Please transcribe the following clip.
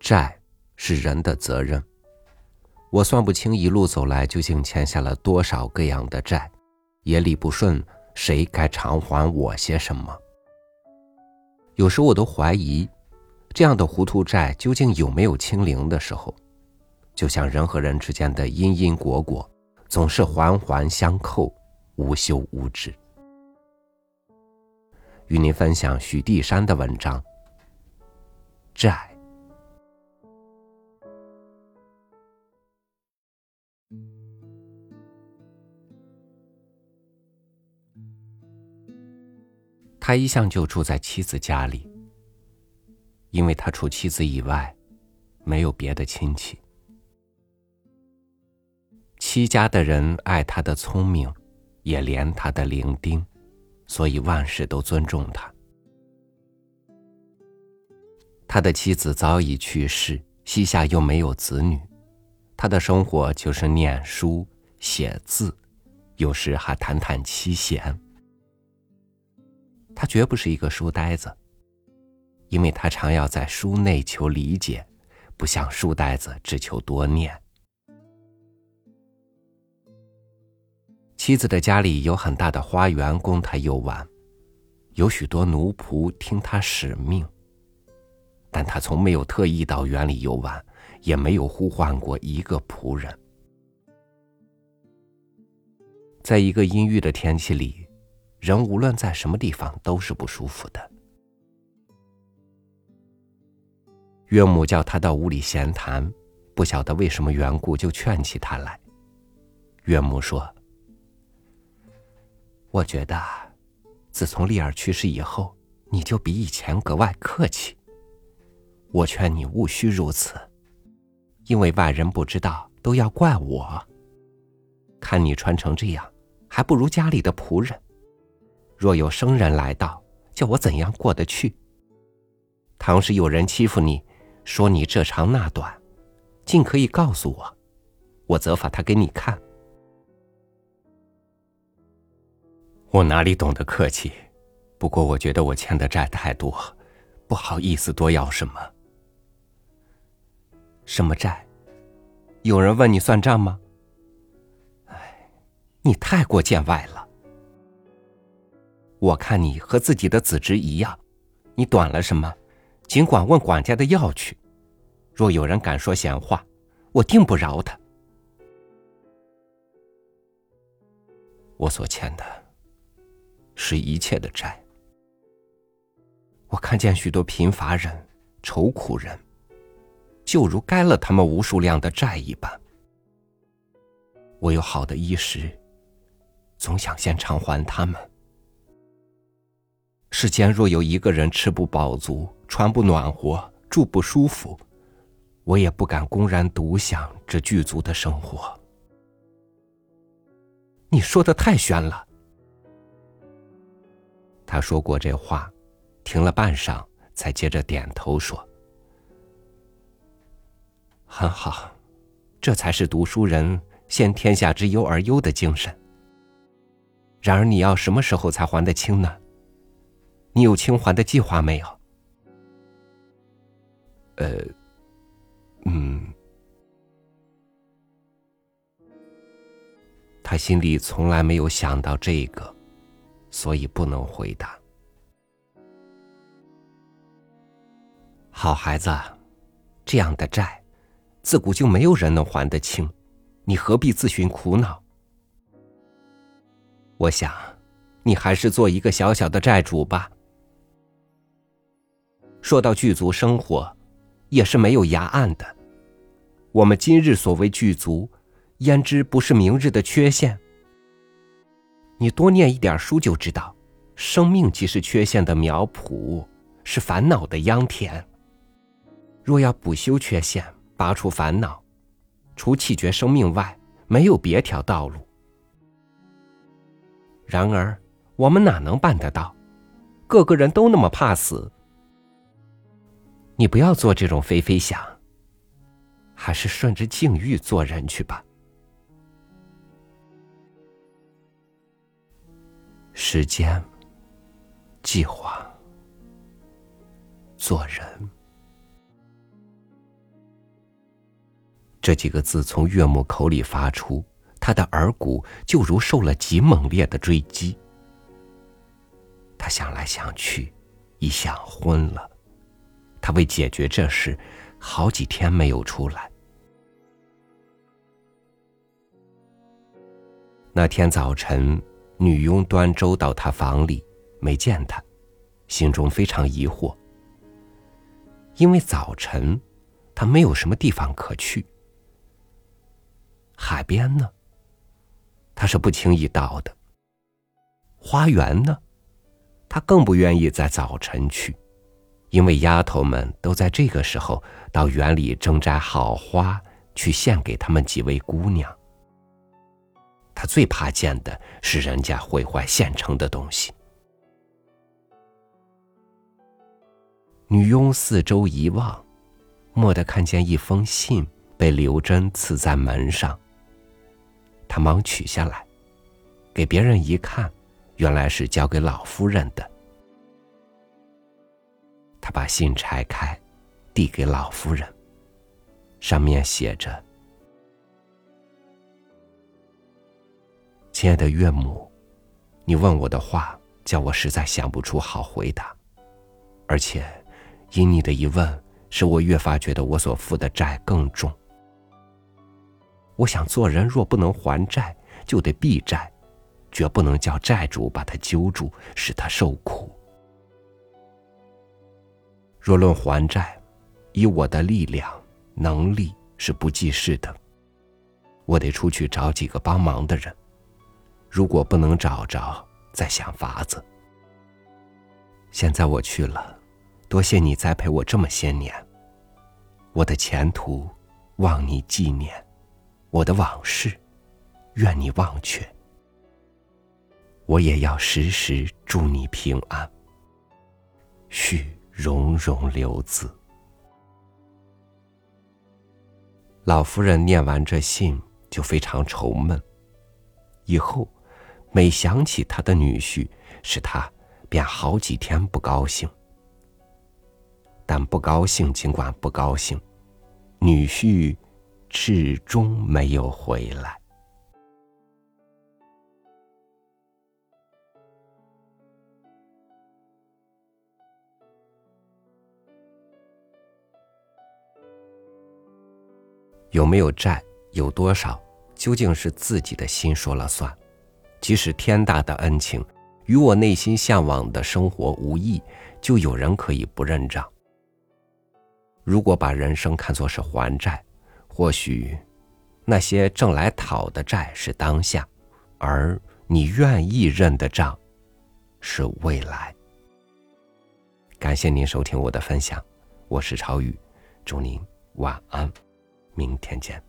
债是人的责任。我算不清一路走来究竟欠下了多少各样的债，也理不顺谁该偿还我些什么。有时我都怀疑，这样的糊涂债究竟有没有清零的时候？就像人和人之间的因因果果，总是环环相扣，无休无止。与您分享许地山的文章。债，他一向就住在妻子家里，因为他除妻子以外，没有别的亲戚。戚家的人爱他的聪明，也怜他的伶仃，所以万事都尊重他。他的妻子早已去世，膝下又没有子女，他的生活就是念书、写字，有时还弹弹七弦。他绝不是一个书呆子，因为他常要在书内求理解，不像书呆子只求多念。妻子的家里有很大的花园供他游玩，有许多奴仆听他使命。但他从没有特意到园里游玩，也没有呼唤过一个仆人。在一个阴郁的天气里，人无论在什么地方都是不舒服的。岳母叫他到屋里闲谈，不晓得为什么缘故，就劝起他来。岳母说：“我觉得，自从丽儿去世以后，你就比以前格外客气。”我劝你勿须如此，因为外人不知道都要怪我。看你穿成这样，还不如家里的仆人。若有生人来到，叫我怎样过得去？倘是有人欺负你，说你这长那短，尽可以告诉我，我责罚他给你看。我哪里懂得客气？不过我觉得我欠的债太多，不好意思多要什么。什么债？有人问你算账吗？哎，你太过见外了。我看你和自己的子侄一样，你短了什么，尽管问管家的要去。若有人敢说闲话，我定不饶他。我所欠的，是一切的债。我看见许多贫乏人、愁苦人。就如该了他们无数量的债一般，我有好的衣食，总想先偿还他们。世间若有一个人吃不饱足、穿不暖和、住不舒服，我也不敢公然独享这具足的生活。你说的太玄了。他说过这话，停了半晌，才接着点头说。很好，这才是读书人先天下之忧而忧的精神。然而，你要什么时候才还得清呢？你有清还的计划没有？呃，嗯，他心里从来没有想到这个，所以不能回答。好孩子，这样的债。自古就没有人能还得清，你何必自寻苦恼？我想，你还是做一个小小的债主吧。说到具足生活，也是没有崖岸的。我们今日所谓具足，焉知不是明日的缺陷？你多念一点书就知道，生命即是缺陷的苗圃，是烦恼的秧田。若要补修缺陷，拔除烦恼，除弃绝生命外，没有别条道路。然而，我们哪能办得到？个个人都那么怕死。你不要做这种非非想，还是顺着境遇做人去吧。时间，计划，做人。这几个字从岳母口里发出，他的耳骨就如受了极猛烈的追击。他想来想去，已想昏了。他为解决这事，好几天没有出来。那天早晨，女佣端粥到他房里，没见他，心中非常疑惑。因为早晨，他没有什么地方可去。海边呢，他是不轻易到的。花园呢，他更不愿意在早晨去，因为丫头们都在这个时候到园里征摘好花，去献给他们几位姑娘。他最怕见的是人家毁坏现成的东西。女佣四周一望，蓦地看见一封信被刘真刺在门上。他忙取下来，给别人一看，原来是交给老夫人的。他把信拆开，递给老夫人。上面写着。亲爱的岳母，你问我的话，叫我实在想不出好回答。而且，因你的一问，使我越发觉得我所负的债更重。我想做人若不能还债，就得避债，绝不能叫债主把他揪住，使他受苦。若论还债，以我的力量、能力是不济事的。我得出去找几个帮忙的人。如果不能找着，再想法子。现在我去了，多谢你栽培我这么些年。我的前途，望你纪念；我的往事，愿你忘却。我也要时时祝你平安。续融融留字。老夫人念完这信，就非常愁闷。以后。每想起他的女婿，使他便好几天不高兴。但不高兴尽管不高兴，女婿始终没有回来。有没有债，有多少，究竟是自己的心说了算。即使天大的恩情，与我内心向往的生活无异，就有人可以不认账。如果把人生看作是还债，或许那些挣来讨的债是当下，而你愿意认的账是未来。感谢您收听我的分享，我是超宇，祝您晚安，明天见。